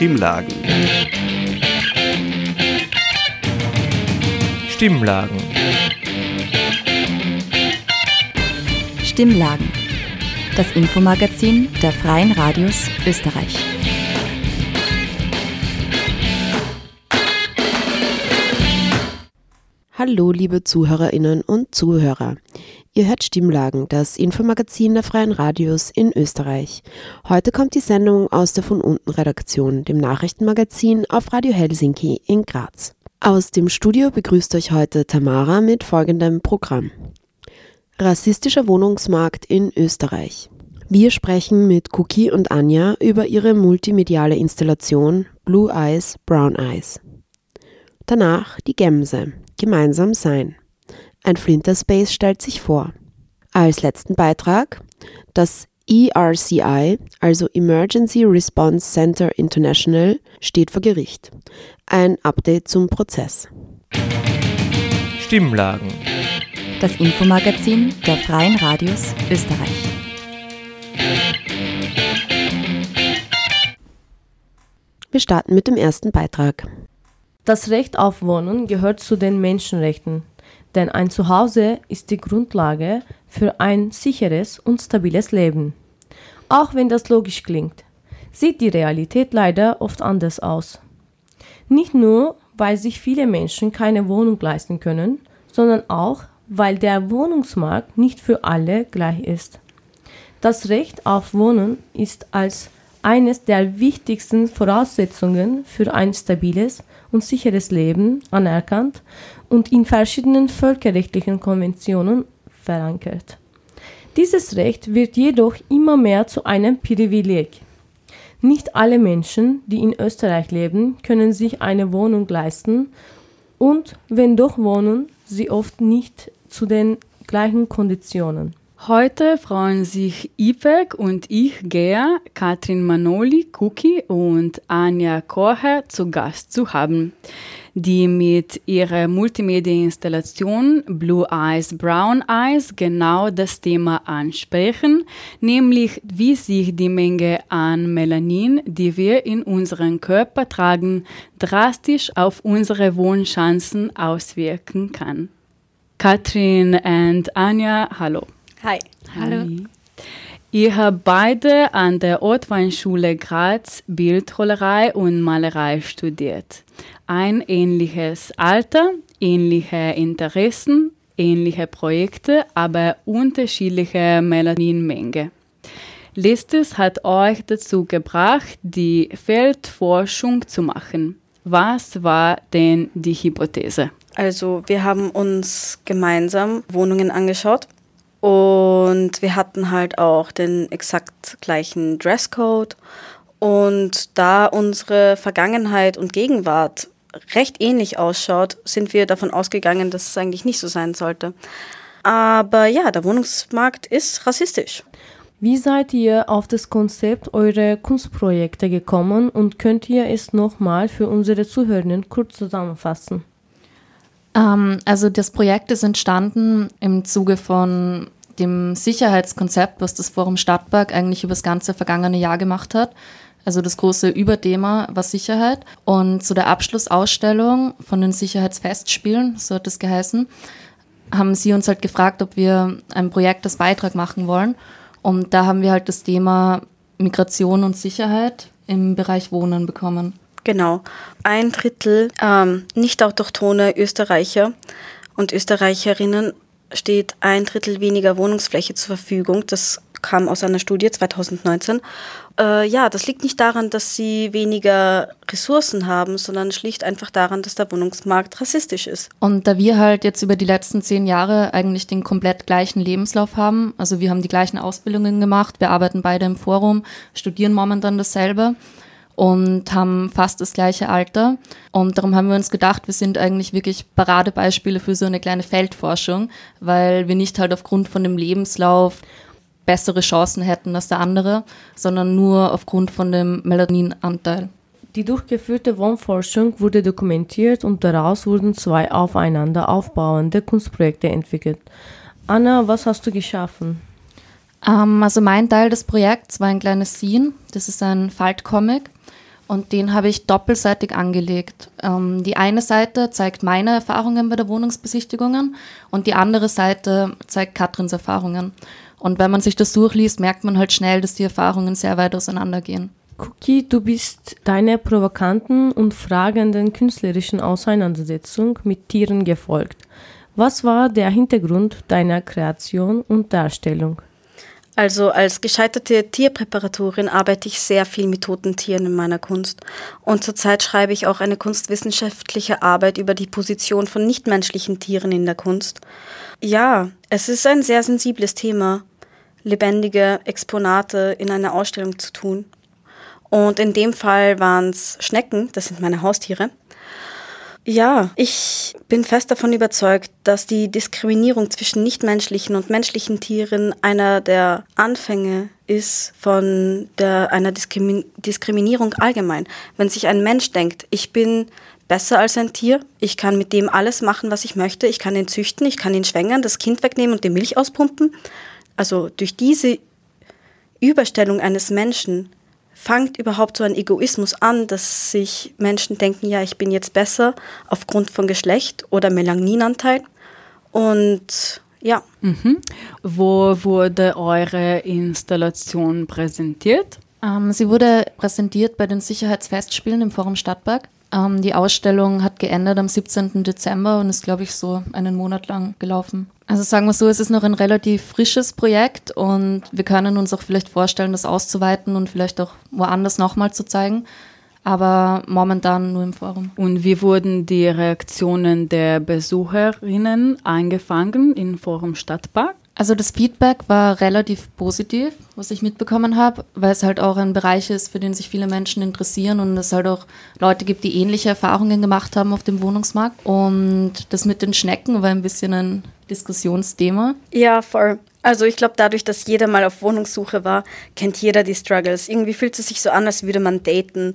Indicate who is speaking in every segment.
Speaker 1: Stimmlagen. Stimmlagen.
Speaker 2: Stimmlagen. Das Infomagazin der Freien Radios Österreich.
Speaker 3: Hallo, liebe Zuhörerinnen und Zuhörer. Ihr hört Stimmlagen, das Infomagazin der Freien Radios in Österreich. Heute kommt die Sendung aus der von unten Redaktion, dem Nachrichtenmagazin auf Radio Helsinki in Graz. Aus dem Studio begrüßt euch heute Tamara mit folgendem Programm. Rassistischer Wohnungsmarkt in Österreich. Wir sprechen mit Cookie und Anja über ihre multimediale Installation Blue Eyes, Brown Eyes. Danach die Gemse, gemeinsam sein. Ein Flinterspace stellt sich vor. Als letzten Beitrag das ERCI, also Emergency Response Center International, steht vor Gericht. Ein Update zum Prozess.
Speaker 1: Stimmlagen.
Speaker 2: Das Infomagazin der Freien Radios Österreich.
Speaker 3: Wir starten mit dem ersten Beitrag.
Speaker 4: Das Recht auf Wohnen gehört zu den Menschenrechten, denn ein Zuhause ist die Grundlage für ein sicheres und stabiles Leben. Auch wenn das logisch klingt, sieht die Realität leider oft anders aus. Nicht nur, weil sich viele Menschen keine Wohnung leisten können, sondern auch, weil der Wohnungsmarkt nicht für alle gleich ist. Das Recht auf Wohnen ist als eines der wichtigsten Voraussetzungen für ein stabiles und sicheres Leben anerkannt und in verschiedenen völkerrechtlichen Konventionen verankert. Dieses Recht wird jedoch immer mehr zu einem Privileg. Nicht alle Menschen, die in Österreich leben, können sich eine Wohnung leisten und wenn doch wohnen, sie oft nicht zu den gleichen Konditionen.
Speaker 5: Heute freuen sich Ipek und ich, Gea, Katrin Manoli, Cookie und Anja Kocher zu Gast zu haben, die mit ihrer Multimedia-Installation Blue Eyes, Brown Eyes genau das Thema ansprechen, nämlich wie sich die Menge an Melanin, die wir in unseren Körper tragen, drastisch auf unsere Wohnchancen auswirken kann. Katrin und Anja, hallo.
Speaker 6: Hi.
Speaker 5: Hallo. Ihr habt beide an der Ortweinschule Graz Bildhauerei und Malerei studiert. Ein ähnliches Alter, ähnliche Interessen, ähnliche Projekte, aber unterschiedliche Melaninmenge. Letztes hat euch dazu gebracht, die Feldforschung zu machen. Was war denn die Hypothese?
Speaker 6: Also wir haben uns gemeinsam Wohnungen angeschaut und wir hatten halt auch den exakt gleichen Dresscode. Und da unsere Vergangenheit und Gegenwart recht ähnlich ausschaut, sind wir davon ausgegangen, dass es eigentlich nicht so sein sollte. Aber ja, der Wohnungsmarkt ist rassistisch.
Speaker 4: Wie seid ihr auf das Konzept eurer Kunstprojekte gekommen und könnt ihr es nochmal für unsere Zuhörenden kurz zusammenfassen?
Speaker 7: Ähm, also das Projekt ist entstanden im Zuge von dem Sicherheitskonzept, was das Forum Stadtberg eigentlich über das ganze vergangene Jahr gemacht hat. Also das große Überthema war Sicherheit. Und zu der Abschlussausstellung von den Sicherheitsfestspielen, so hat es geheißen, haben sie uns halt gefragt, ob wir ein Projekt als Beitrag machen wollen. Und da haben wir halt das Thema Migration und Sicherheit im Bereich Wohnen bekommen.
Speaker 6: Genau. Ein Drittel ähm, nicht autochtone Österreicher und Österreicherinnen steht ein Drittel weniger Wohnungsfläche zur Verfügung. Das kam aus einer Studie 2019. Äh, ja, das liegt nicht daran, dass sie weniger Ressourcen haben, sondern schlicht einfach daran, dass der Wohnungsmarkt rassistisch ist.
Speaker 7: Und da wir halt jetzt über die letzten zehn Jahre eigentlich den komplett gleichen Lebenslauf haben, also wir haben die gleichen Ausbildungen gemacht, wir arbeiten beide im Forum, studieren momentan dasselbe und haben fast das gleiche Alter. Und darum haben wir uns gedacht, wir sind eigentlich wirklich Paradebeispiele für so eine kleine Feldforschung, weil wir nicht halt aufgrund von dem Lebenslauf bessere Chancen hätten als der andere, sondern nur aufgrund von dem Melaninanteil.
Speaker 4: Die durchgeführte Wohnforschung wurde dokumentiert und daraus wurden zwei aufeinander aufbauende Kunstprojekte entwickelt. Anna, was hast du geschaffen?
Speaker 7: Ähm, also mein Teil des Projekts war ein kleines Scene, das ist ein Faltcomic und den habe ich doppelseitig angelegt. Ähm, die eine Seite zeigt meine Erfahrungen bei der Wohnungsbesichtigungen und die andere Seite zeigt Katrins Erfahrungen. Und wenn man sich das durchliest, merkt man halt schnell, dass die Erfahrungen sehr weit auseinandergehen.
Speaker 4: Cookie, du bist deiner provokanten und fragenden künstlerischen Auseinandersetzung mit Tieren gefolgt. Was war der Hintergrund deiner Kreation und Darstellung?
Speaker 6: Also als gescheiterte Tierpräparatorin arbeite ich sehr viel mit toten Tieren in meiner Kunst. Und zurzeit schreibe ich auch eine kunstwissenschaftliche Arbeit über die Position von nichtmenschlichen Tieren in der Kunst. Ja, es ist ein sehr sensibles Thema, lebendige Exponate in einer Ausstellung zu tun. Und in dem Fall waren es Schnecken, das sind meine Haustiere. Ja, ich bin fest davon überzeugt, dass die Diskriminierung zwischen nichtmenschlichen und menschlichen Tieren einer der Anfänge ist von der, einer Diskrimi Diskriminierung allgemein. Wenn sich ein Mensch denkt, ich bin besser als ein Tier, ich kann mit dem alles machen, was ich möchte, ich kann ihn züchten, ich kann ihn schwängern, das Kind wegnehmen und die Milch auspumpen. Also durch diese Überstellung eines Menschen fängt überhaupt so ein Egoismus an, dass sich Menschen denken, ja, ich bin jetzt besser aufgrund von Geschlecht oder Melaninanteil. Und ja.
Speaker 5: Mhm. Wo wurde eure Installation präsentiert?
Speaker 7: Ähm, sie wurde präsentiert bei den Sicherheitsfestspielen im Forum Stadtpark. Ähm, die Ausstellung hat geendet am 17. Dezember und ist, glaube ich, so einen Monat lang gelaufen. Also sagen wir so, es ist noch ein relativ frisches Projekt und wir können uns auch vielleicht vorstellen, das auszuweiten und vielleicht auch woanders nochmal zu zeigen. Aber momentan nur im Forum.
Speaker 5: Und wie wurden die Reaktionen der Besucherinnen eingefangen im Forum Stadtpark?
Speaker 7: Also das Feedback war relativ positiv, was ich mitbekommen habe, weil es halt auch ein Bereich ist, für den sich viele Menschen interessieren und es halt auch Leute gibt, die ähnliche Erfahrungen gemacht haben auf dem Wohnungsmarkt. Und das mit den Schnecken war ein bisschen ein Diskussionsthema.
Speaker 6: Ja, voll. Also ich glaube, dadurch, dass jeder mal auf Wohnungssuche war, kennt jeder die Struggles. Irgendwie fühlt es sich so an, als würde man daten.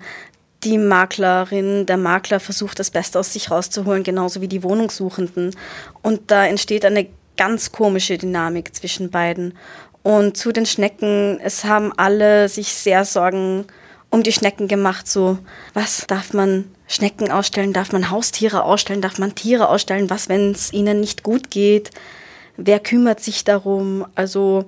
Speaker 6: Die Maklerin, der Makler versucht das Beste aus sich rauszuholen, genauso wie die Wohnungssuchenden. Und da entsteht eine ganz komische Dynamik zwischen beiden. Und zu den Schnecken, es haben alle sich sehr Sorgen um die Schnecken gemacht. So, was darf man Schnecken ausstellen? Darf man Haustiere ausstellen? Darf man Tiere ausstellen? Was, wenn es ihnen nicht gut geht? Wer kümmert sich darum? Also,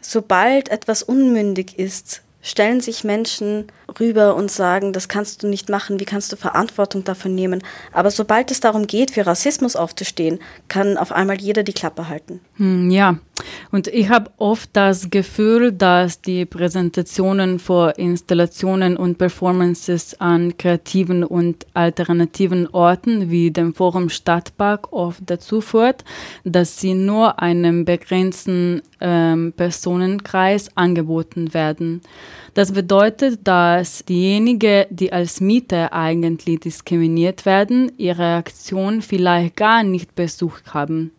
Speaker 6: sobald etwas unmündig ist, stellen sich Menschen rüber und sagen, das kannst du nicht machen, wie kannst du Verantwortung dafür nehmen. Aber sobald es darum geht, für Rassismus aufzustehen, kann auf einmal jeder die Klappe halten.
Speaker 5: Hm, ja, und ich habe oft das Gefühl, dass die Präsentationen vor Installationen und Performances an kreativen und alternativen Orten wie dem Forum Stadtpark oft dazu führt, dass sie nur einem begrenzten ähm, Personenkreis angeboten werden. Das bedeutet, dass diejenigen, die als Mieter eigentlich diskriminiert werden, ihre Aktion vielleicht gar nicht besucht haben.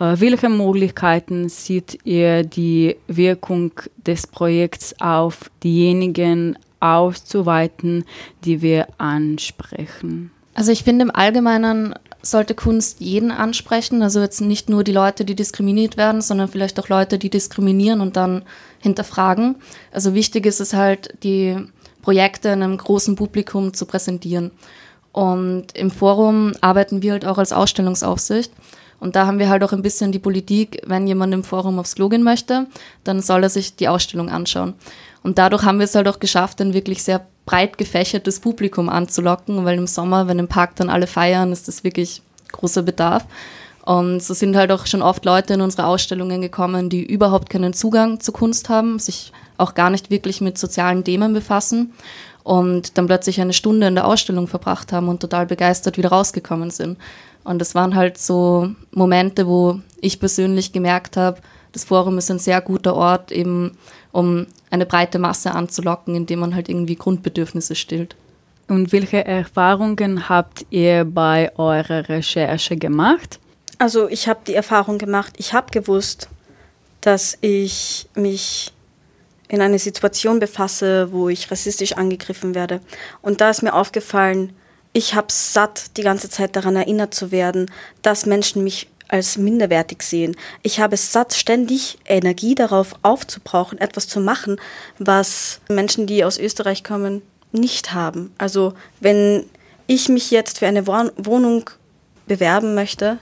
Speaker 5: Äh, welche Möglichkeiten sieht ihr die Wirkung des Projekts auf diejenigen auszuweiten, die wir ansprechen?
Speaker 7: Also ich finde im Allgemeinen sollte Kunst jeden ansprechen, also jetzt nicht nur die Leute, die diskriminiert werden, sondern vielleicht auch Leute, die diskriminieren und dann hinterfragen. Also wichtig ist es halt, die Projekte einem großen Publikum zu präsentieren. Und im Forum arbeiten wir halt auch als Ausstellungsaufsicht. Und da haben wir halt auch ein bisschen die Politik, wenn jemand im Forum aufs Klo gehen möchte, dann soll er sich die Ausstellung anschauen. Und dadurch haben wir es halt auch geschafft, ein wirklich sehr breit gefächertes Publikum anzulocken, weil im Sommer, wenn im Park dann alle feiern, ist das wirklich großer Bedarf. Und so sind halt auch schon oft Leute in unsere Ausstellungen gekommen, die überhaupt keinen Zugang zu Kunst haben, sich auch gar nicht wirklich mit sozialen Themen befassen und dann plötzlich eine Stunde in der Ausstellung verbracht haben und total begeistert wieder rausgekommen sind. Und das waren halt so Momente, wo ich persönlich gemerkt habe, das Forum ist ein sehr guter Ort, eben um eine breite Masse anzulocken, indem man halt irgendwie Grundbedürfnisse stillt.
Speaker 5: Und welche Erfahrungen habt ihr bei eurer Recherche gemacht?
Speaker 6: Also ich habe die Erfahrung gemacht, ich habe gewusst, dass ich mich in eine Situation befasse, wo ich rassistisch angegriffen werde. Und da ist mir aufgefallen, ich habe satt, die ganze Zeit daran erinnert zu werden, dass Menschen mich als minderwertig sehen. Ich habe satt, ständig Energie darauf aufzubrauchen, etwas zu machen, was Menschen, die aus Österreich kommen, nicht haben. Also wenn ich mich jetzt für eine Wohnung bewerben möchte,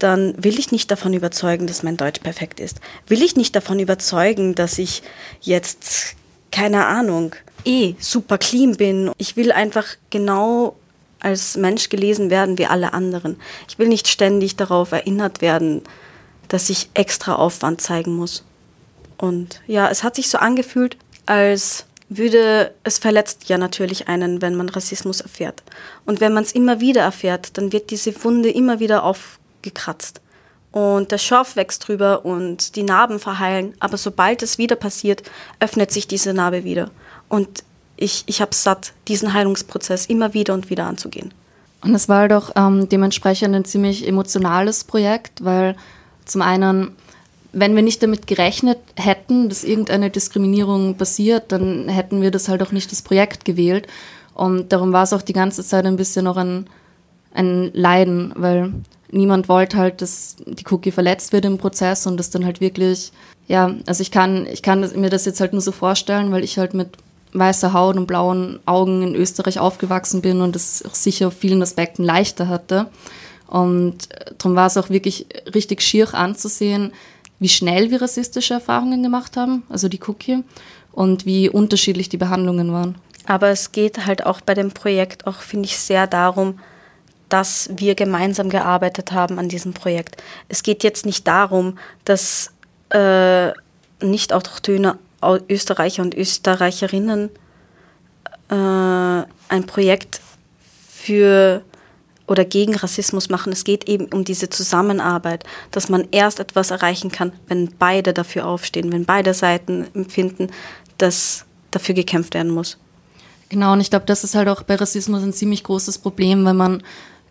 Speaker 6: dann will ich nicht davon überzeugen, dass mein Deutsch perfekt ist. Will ich nicht davon überzeugen, dass ich jetzt, keine Ahnung, eh super clean bin. Ich will einfach genau als Mensch gelesen werden wie alle anderen. Ich will nicht ständig darauf erinnert werden, dass ich extra Aufwand zeigen muss. Und ja, es hat sich so angefühlt, als würde, es verletzt ja natürlich einen, wenn man Rassismus erfährt. Und wenn man es immer wieder erfährt, dann wird diese Wunde immer wieder aufgekratzt. Und der Schorf wächst drüber und die Narben verheilen. Aber sobald es wieder passiert, öffnet sich diese Narbe wieder. Und ich, ich habe satt, diesen Heilungsprozess immer wieder und wieder anzugehen.
Speaker 7: Und es war doch ähm, dementsprechend ein ziemlich emotionales Projekt, weil zum einen wenn wir nicht damit gerechnet hätten, dass irgendeine Diskriminierung passiert, dann hätten wir das halt auch nicht das Projekt gewählt. Und darum war es auch die ganze Zeit ein bisschen noch ein, ein Leiden, weil niemand wollte halt, dass die Cookie verletzt wird im Prozess und das dann halt wirklich, ja, also ich kann, ich kann mir das jetzt halt nur so vorstellen, weil ich halt mit weißer Haut und blauen Augen in Österreich aufgewachsen bin und es sicher auf vielen Aspekten leichter hatte. Und darum war es auch wirklich richtig schier anzusehen, wie schnell wir rassistische Erfahrungen gemacht haben, also die Cookie, und wie unterschiedlich die Behandlungen waren.
Speaker 6: Aber es geht halt auch bei dem Projekt auch, finde ich, sehr darum, dass wir gemeinsam gearbeitet haben an diesem Projekt. Es geht jetzt nicht darum, dass äh, nicht autochtone Österreicher und Österreicherinnen äh, ein Projekt für oder gegen Rassismus machen. Es geht eben um diese Zusammenarbeit, dass man erst etwas erreichen kann, wenn beide dafür aufstehen, wenn beide Seiten empfinden, dass dafür gekämpft werden muss.
Speaker 7: Genau, und ich glaube, das ist halt auch bei Rassismus ein ziemlich großes Problem, wenn man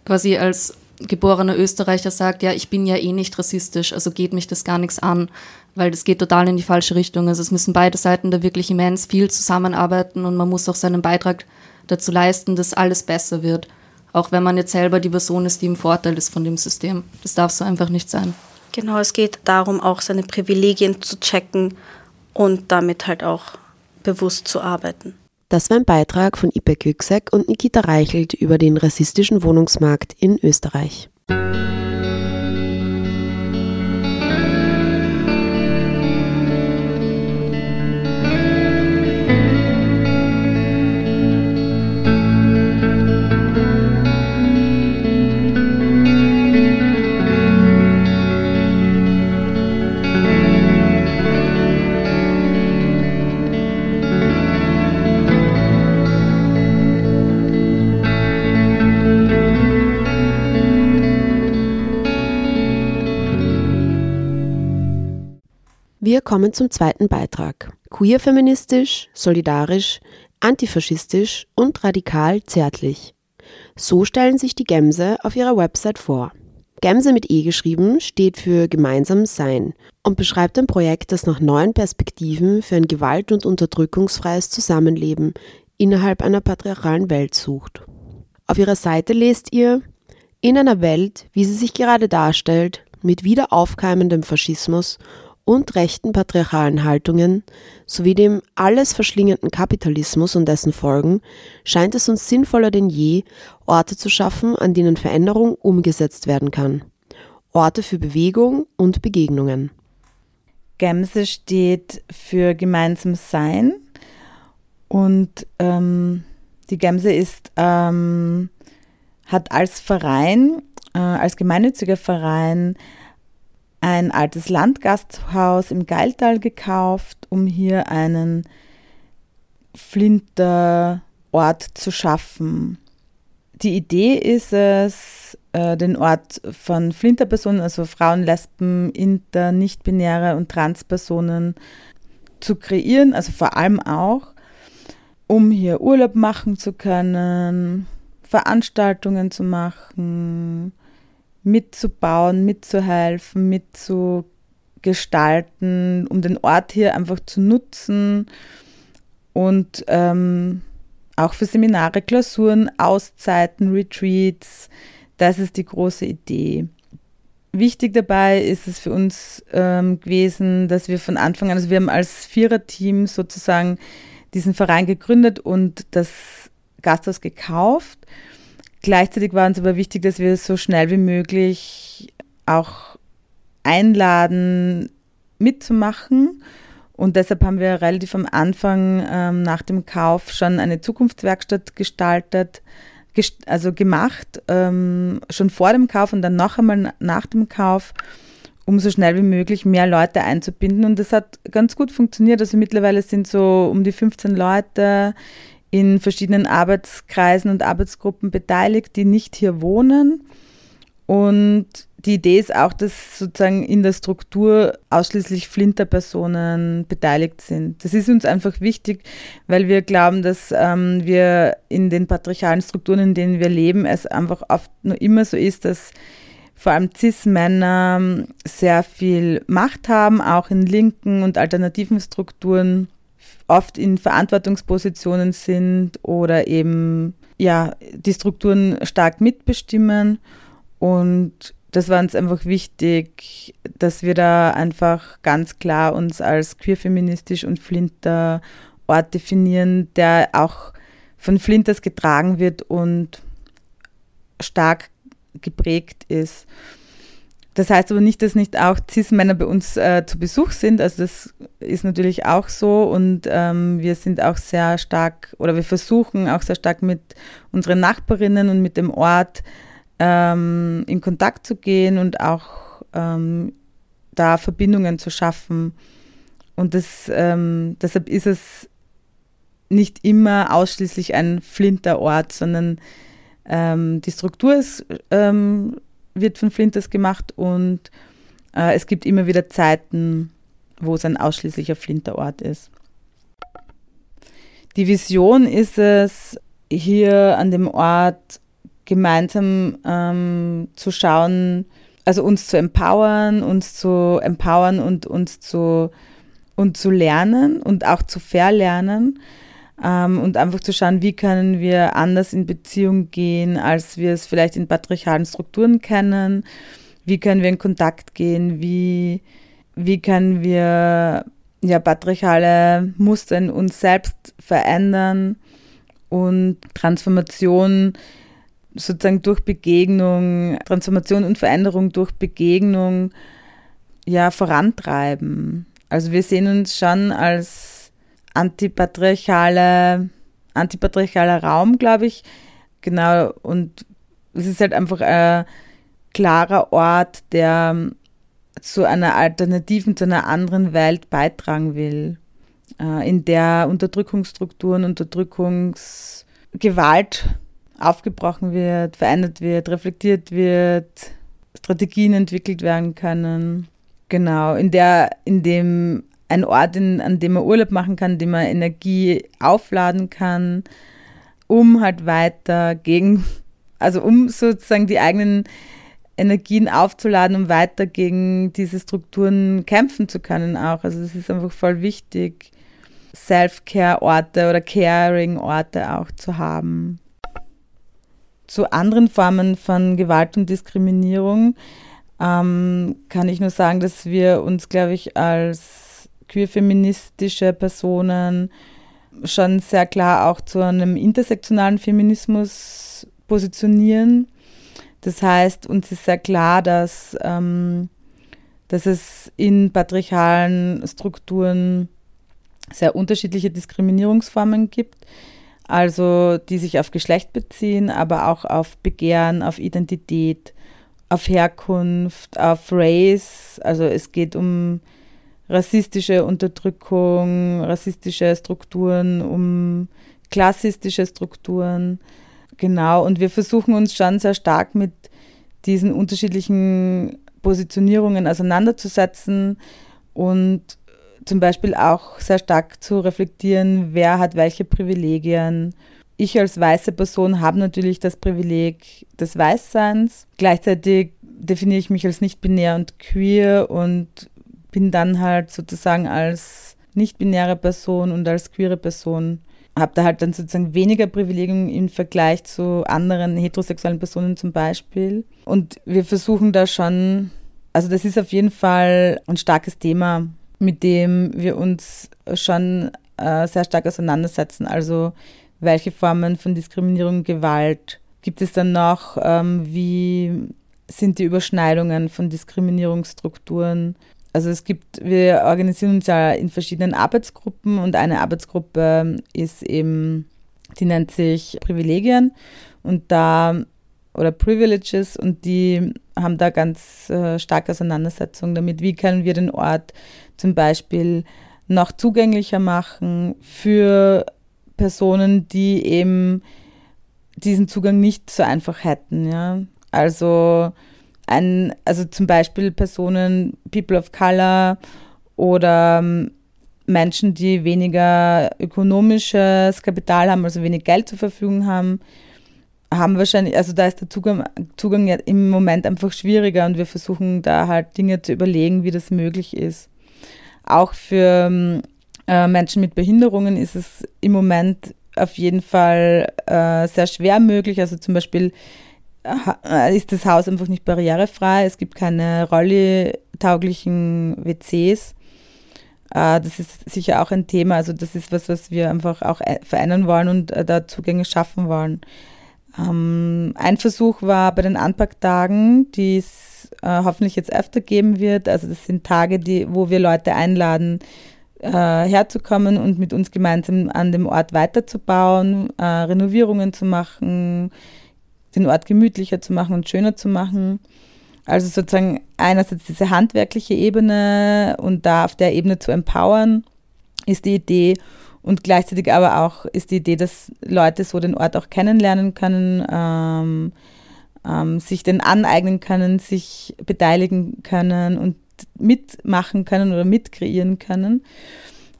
Speaker 7: quasi als geborener Österreicher sagt, ja, ich bin ja eh nicht rassistisch, also geht mich das gar nichts an, weil das geht total in die falsche Richtung. Also es müssen beide Seiten da wirklich immens viel zusammenarbeiten und man muss auch seinen Beitrag dazu leisten, dass alles besser wird. Auch wenn man jetzt selber die Person ist, die im Vorteil ist von dem System. Das darf so einfach nicht sein.
Speaker 6: Genau, es geht darum, auch seine Privilegien zu checken und damit halt auch bewusst zu arbeiten.
Speaker 3: Das war ein Beitrag von Ipek Yüksek und Nikita Reichelt über den rassistischen Wohnungsmarkt in Österreich. Wir kommen zum zweiten Beitrag. Queer-feministisch, solidarisch, antifaschistisch und radikal zärtlich. So stellen sich die Gemse auf ihrer Website vor. Gemse mit E geschrieben steht für gemeinsam Sein und beschreibt ein Projekt, das nach neuen Perspektiven für ein gewalt- und unterdrückungsfreies Zusammenleben innerhalb einer patriarchalen Welt sucht. Auf ihrer Seite lest ihr, in einer Welt, wie sie sich gerade darstellt, mit wieder aufkeimendem Faschismus und rechten patriarchalen Haltungen sowie dem alles verschlingenden Kapitalismus und dessen Folgen scheint es uns sinnvoller denn je, Orte zu schaffen, an denen Veränderung umgesetzt werden kann. Orte für Bewegung und Begegnungen.
Speaker 1: Gemse steht für gemeinsames Sein und ähm, die Gemse ist, ähm, hat als Verein, äh, als gemeinnütziger Verein ein altes Landgasthaus im Geiltal gekauft, um hier einen Flinterort zu schaffen. Die Idee ist es, äh, den Ort von Flinterpersonen, also Frauen, Lesben, Inter, Nichtbinäre und Transpersonen zu kreieren, also vor allem auch, um hier Urlaub machen zu können, Veranstaltungen zu machen, mitzubauen, mitzuhelfen, mitzugestalten, um den Ort hier einfach zu nutzen und ähm, auch für Seminare, Klausuren, Auszeiten, Retreats. Das ist die große Idee. Wichtig dabei ist es für uns ähm, gewesen, dass wir von Anfang an, also wir haben als Viererteam sozusagen diesen Verein gegründet und das Gasthaus gekauft. Gleichzeitig war uns aber wichtig, dass wir so schnell wie möglich auch einladen, mitzumachen. Und deshalb haben wir relativ am Anfang ähm, nach dem Kauf schon eine Zukunftswerkstatt gestaltet, gest also gemacht, ähm, schon vor dem Kauf und dann noch einmal nach dem Kauf, um so schnell wie möglich mehr Leute einzubinden. Und das hat ganz gut funktioniert. Also mittlerweile sind so um die 15 Leute in verschiedenen Arbeitskreisen und Arbeitsgruppen beteiligt, die nicht hier wohnen. Und die Idee ist auch, dass sozusagen in der Struktur ausschließlich Flinterpersonen beteiligt sind. Das ist uns einfach wichtig, weil wir glauben, dass ähm, wir in den patriarchalen Strukturen, in denen wir leben, es einfach oft nur immer so ist, dass vor allem CIS-Männer sehr viel Macht haben, auch in linken und alternativen Strukturen, oft in Verantwortungspositionen sind oder eben ja, die Strukturen stark mitbestimmen. Und das war uns einfach wichtig, dass wir da einfach ganz klar uns als queerfeministisch und Flinter Ort definieren, der auch von Flinters getragen wird und stark geprägt ist. Das heißt aber nicht, dass nicht auch Cis-Männer bei uns äh, zu Besuch sind. Also das ist natürlich auch so und ähm, wir sind auch sehr stark oder wir versuchen auch sehr stark mit unseren Nachbarinnen und mit dem Ort ähm, in Kontakt zu gehen und auch ähm, da Verbindungen zu schaffen. Und das, ähm, deshalb ist es nicht immer ausschließlich ein Flinterort, sondern ähm, die Struktur ist, ähm, wird von Flinters gemacht und äh, es gibt immer wieder Zeiten, wo es ein ausschließlicher Flinterort ist. Die Vision ist es, hier an dem Ort gemeinsam ähm, zu schauen, also uns zu empowern, uns zu empowern und uns zu, und zu lernen und auch zu verlernen ähm, und einfach zu schauen, wie können wir anders in Beziehung gehen, als wir es vielleicht in patriarchalen Strukturen kennen, wie können wir in Kontakt gehen, wie, wie können wir ja, patriarchale Muster in uns selbst verändern und Transformation sozusagen durch Begegnung, Transformation und Veränderung durch Begegnung ja vorantreiben. Also wir sehen uns schon als antipatriarchale, antipatriarchaler Raum, glaube ich. Genau, und es ist halt einfach ein klarer Ort, der zu einer alternativen, zu einer anderen Welt beitragen will, äh, in der Unterdrückungsstrukturen, Unterdrückungsgewalt aufgebrochen wird, verändert wird, reflektiert wird, Strategien entwickelt werden können. Genau, in der, in dem ein Ort, in, an dem man Urlaub machen kann, dem man Energie aufladen kann, um halt weiter gegen, also um sozusagen die eigenen Energien aufzuladen, um weiter gegen diese Strukturen kämpfen zu können auch. Also es ist einfach voll wichtig, Self-Care-Orte oder Caring-Orte auch zu haben zu anderen Formen von Gewalt und Diskriminierung ähm, kann ich nur sagen, dass wir uns, glaube ich, als queer-feministische Personen schon sehr klar auch zu einem intersektionalen Feminismus positionieren. Das heißt, uns ist sehr klar, dass, ähm, dass es in patriarchalen Strukturen sehr unterschiedliche Diskriminierungsformen gibt also die sich auf Geschlecht beziehen, aber auch auf Begehren, auf Identität, auf Herkunft, auf Race. Also es geht um rassistische Unterdrückung, rassistische Strukturen, um klassistische Strukturen. Genau, und wir versuchen uns schon sehr stark mit diesen unterschiedlichen Positionierungen auseinanderzusetzen und zum Beispiel auch sehr stark zu reflektieren, wer hat welche Privilegien. Ich als weiße Person habe natürlich das Privileg des Weißseins. Gleichzeitig definiere ich mich als nicht-binär und queer und bin dann halt sozusagen als nicht-binäre Person und als queere Person habe da halt dann sozusagen weniger Privilegien im Vergleich zu anderen heterosexuellen Personen zum Beispiel. Und wir versuchen da schon, also das ist auf jeden Fall ein starkes Thema mit dem wir uns schon äh, sehr stark auseinandersetzen. Also welche Formen von Diskriminierung, Gewalt gibt es dann noch? Ähm, wie sind die Überschneidungen von Diskriminierungsstrukturen? Also es gibt, wir organisieren uns ja in verschiedenen Arbeitsgruppen und eine Arbeitsgruppe ist eben, die nennt sich Privilegien und da oder Privileges und die haben da ganz äh, starke Auseinandersetzungen damit, wie können wir den Ort zum Beispiel noch zugänglicher machen für Personen, die eben diesen Zugang nicht so einfach hätten. Ja? Also, ein, also zum Beispiel Personen, People of Color oder ähm, Menschen, die weniger ökonomisches Kapital haben, also wenig Geld zur Verfügung haben, haben wahrscheinlich, also da ist der Zugang, Zugang ja im Moment einfach schwieriger und wir versuchen da halt Dinge zu überlegen, wie das möglich ist. Auch für ähm, äh, Menschen mit Behinderungen ist es im Moment auf jeden Fall äh, sehr schwer möglich. Also zum Beispiel ist das Haus einfach nicht barrierefrei. Es gibt keine rollitauglichen WCs. Äh, das ist sicher auch ein Thema. Also das ist was, was wir einfach auch äh, verändern wollen und äh, da Zugänge schaffen wollen. Ähm, ein Versuch war bei den Anpacktagen, die es äh, hoffentlich jetzt öfter geben wird. Also das sind Tage, die, wo wir Leute einladen, herzukommen und mit uns gemeinsam an dem Ort weiterzubauen, Renovierungen zu machen, den Ort gemütlicher zu machen und schöner zu machen. Also sozusagen einerseits diese handwerkliche Ebene und da auf der Ebene zu empowern, ist die Idee. Und gleichzeitig aber auch ist die Idee, dass Leute so den Ort auch kennenlernen können, ähm, ähm, sich den aneignen können, sich beteiligen können und mitmachen können oder mitkreieren können.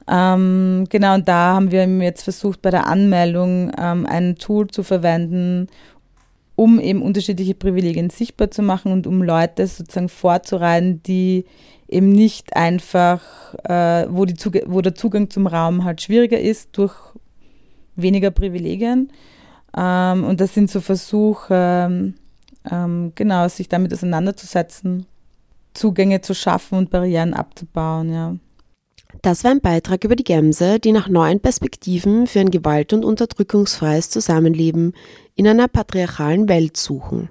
Speaker 1: Ähm, genau, und da haben wir jetzt versucht, bei der Anmeldung ähm, ein Tool zu verwenden, um eben unterschiedliche Privilegien sichtbar zu machen und um Leute sozusagen vorzureihen, die eben nicht einfach, äh, wo, die wo der Zugang zum Raum halt schwieriger ist durch weniger Privilegien. Ähm, und das sind so Versuche, ähm, genau, sich damit auseinanderzusetzen, Zugänge zu schaffen und Barrieren abzubauen, ja.
Speaker 3: Das war ein Beitrag über die Gemse, die nach neuen Perspektiven für ein gewalt- und unterdrückungsfreies Zusammenleben in einer patriarchalen Welt suchen.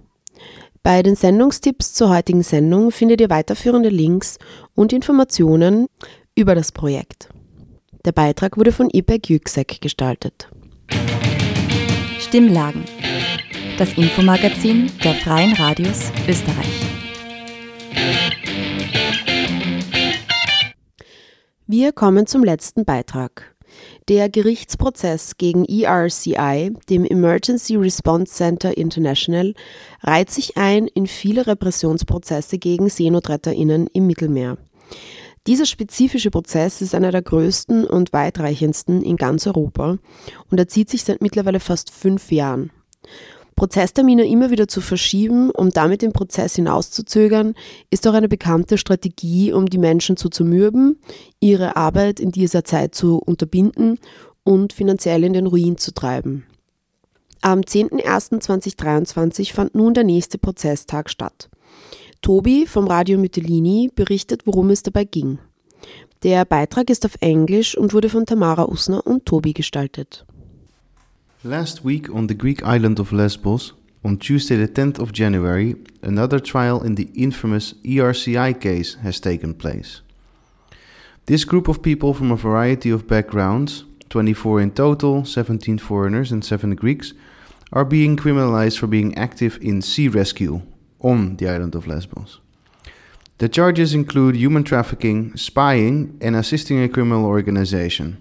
Speaker 3: Bei den Sendungstipps zur heutigen Sendung findet ihr weiterführende Links und Informationen über das Projekt. Der Beitrag wurde von Ipek Yüksek gestaltet.
Speaker 2: Stimmlagen. Das Infomagazin der Freien Radios Österreich.
Speaker 3: Wir kommen zum letzten Beitrag. Der Gerichtsprozess gegen ERCI, dem Emergency Response Center International, reiht sich ein in viele Repressionsprozesse gegen SeenotretterInnen im Mittelmeer. Dieser spezifische Prozess ist einer der größten und weitreichendsten in ganz Europa und er zieht sich seit mittlerweile fast fünf Jahren. Prozesstermine immer wieder zu verschieben, um damit den Prozess hinauszuzögern, ist auch eine bekannte Strategie, um die Menschen zu zermürben, ihre Arbeit in dieser Zeit zu unterbinden und finanziell in den Ruin zu treiben. Am 10.01.2023 fand nun der nächste Prozesstag statt. Tobi vom Radio Mytilini berichtet, worum es dabei ging. Der Beitrag ist auf Englisch und wurde von Tamara Usner und Tobi gestaltet.
Speaker 8: Last week on the Greek island of Lesbos, on Tuesday the 10th of January, another trial in the infamous ERCI case has taken place. This group of people from a variety of backgrounds, 24 in total, 17 foreigners and 7 Greeks, are being criminalized for being active in sea rescue on the island of Lesbos. The charges include human trafficking, spying, and assisting a criminal organization.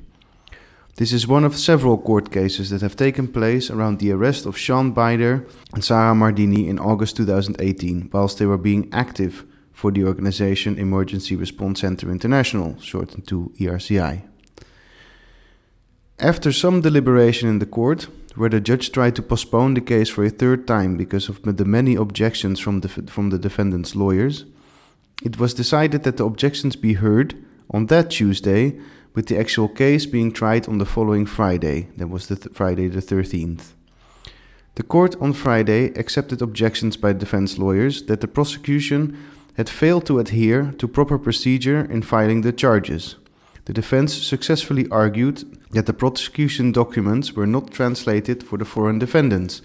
Speaker 8: This is one of several court cases that have taken place around the arrest of Sean Bider and Sarah Mardini in August 2018, whilst they were being active for the organization Emergency Response Center International, shortened to ERCI. After some deliberation in the court, where the judge tried to postpone the case for a third time because of the many objections from the, from the defendant's lawyers, it was decided that the objections be heard on that Tuesday with the actual case being tried on the following Friday, that was the th- Friday the 13th. The court on Friday accepted objections by defense lawyers that the prosecution had failed to adhere to proper procedure in filing the charges, the defense successfully argued that the prosecution documents were not translated for the foreign defendants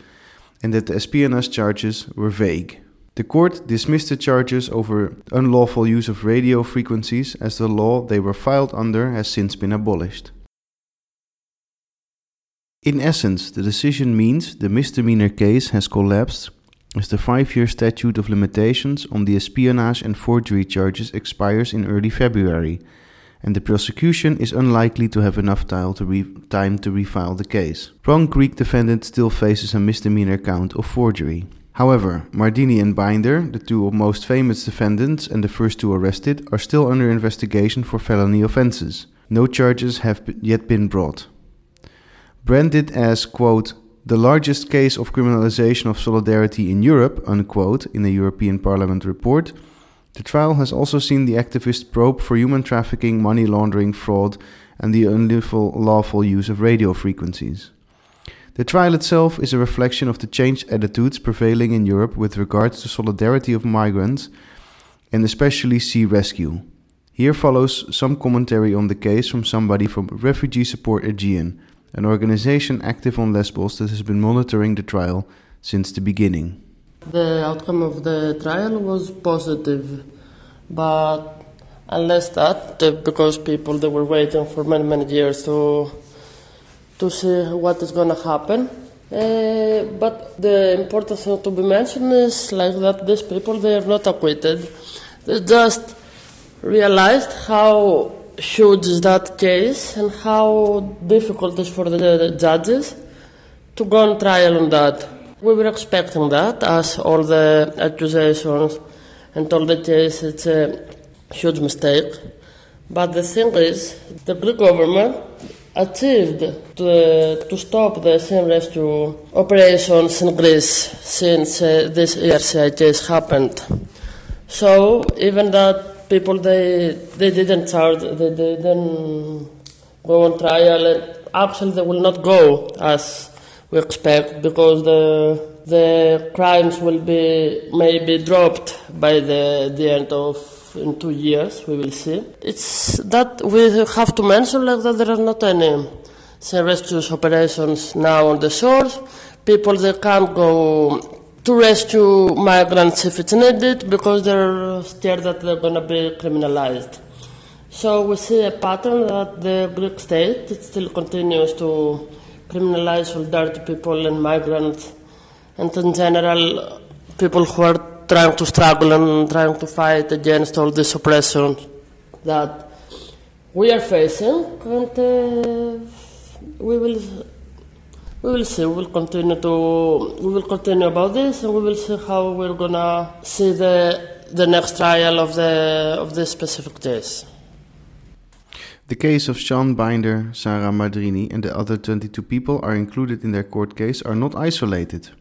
Speaker 8: and that the espionage charges were vague. The court dismissed the charges over unlawful use of radio frequencies as the law they were filed under has since been abolished. In essence, the decision means the misdemeanor case has collapsed as the five year statute of limitations on the espionage and forgery charges expires in early February, and the prosecution is unlikely to have enough time to, re- time to refile the case. Wrong Greek defendant still faces a misdemeanor count of forgery. However, Mardini and Binder, the two most famous defendants and the first two arrested, are still under investigation for felony offenses. No charges have yet been brought. Branded as, quote, the largest case of criminalization of solidarity in Europe, unquote, in a European Parliament report, the trial has also seen the activists probe for human trafficking, money laundering, fraud, and the unlawful lawful use of radio frequencies. The trial itself is a reflection of the changed attitudes prevailing in Europe with regards to solidarity of migrants and especially sea rescue. Here follows some commentary on the case from somebody from Refugee Support Aegean, an organization active on Lesbos that has been monitoring the trial since the beginning.
Speaker 9: The outcome of the trial was positive, but unless that, because people they were waiting for many many years to to see what is going to happen. Uh, but the important thing to be mentioned is like that these people they are not acquitted. They just realized how huge is that case and how difficult it is for the, the judges to go on trial on that. We were expecting that as all the accusations and all the cases, it's a huge mistake. But the thing is, the Greek government achieved to, to stop the same rescue operations in Greece since uh, this ERCI case happened. So even that people they they didn't charge, they, didn't go on trial. Actually, they will not go as we expect because the the crimes will be maybe dropped by the the end of in two years. We will see. It's that we have to mention like that there are not any rescue operations now on the shores. People they can't go to rescue migrants if it's needed because they're scared that they're going to be criminalized. So we see a pattern that the Greek state it still continues to criminalize solidarity people and migrants, and in general, people who are trying to struggle and trying to fight against all this oppression that we are facing, and uh, we will we will see. We will continue to we will continue about this, and we will see how we're gonna see the the next trial of the of this specific case.
Speaker 8: The case of Sean Binder, Sarah Madrini, and the other 22 people are included in their court case are not isolated.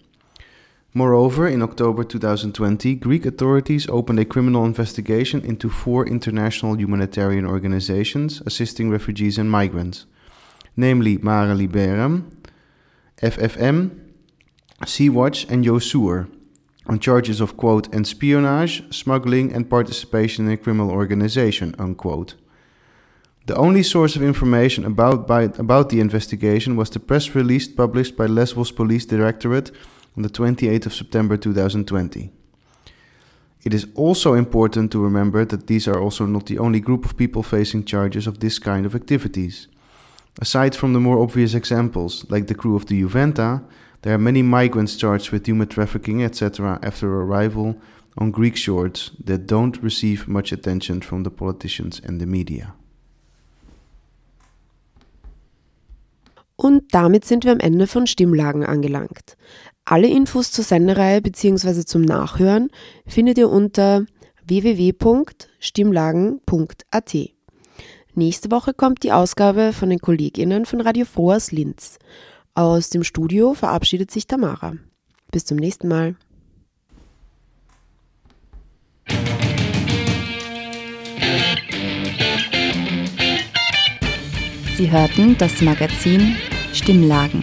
Speaker 8: Moreover, in October 2020, Greek authorities opened a criminal investigation into four international humanitarian organizations assisting refugees and migrants, namely Mare Liberum, FFM, Sea-Watch and Yosur on charges of, quote, espionage, smuggling and participation in a criminal organization, unquote. The only source of information about, by, about the investigation was the press release published by Lesbos Police Directorate on the 28th of September 2020. It is also important to remember that these are also not the only group of people facing charges of this kind of activities. Aside from the more obvious examples, like the crew of the Juventa, there are many migrants charged with human trafficking, etc., after arrival on Greek shores that don't receive much attention from the politicians and the media.
Speaker 3: Und damit sind wir am Ende von Stimmlagen angelangt. Alle Infos zur Sendereihe bzw. zum Nachhören findet ihr unter www.stimmlagen.at. Nächste Woche kommt die Ausgabe von den KollegInnen von Radio Froh aus Linz. Aus dem Studio verabschiedet sich Tamara. Bis zum nächsten Mal.
Speaker 2: Sie hörten das Magazin Stimmlagen.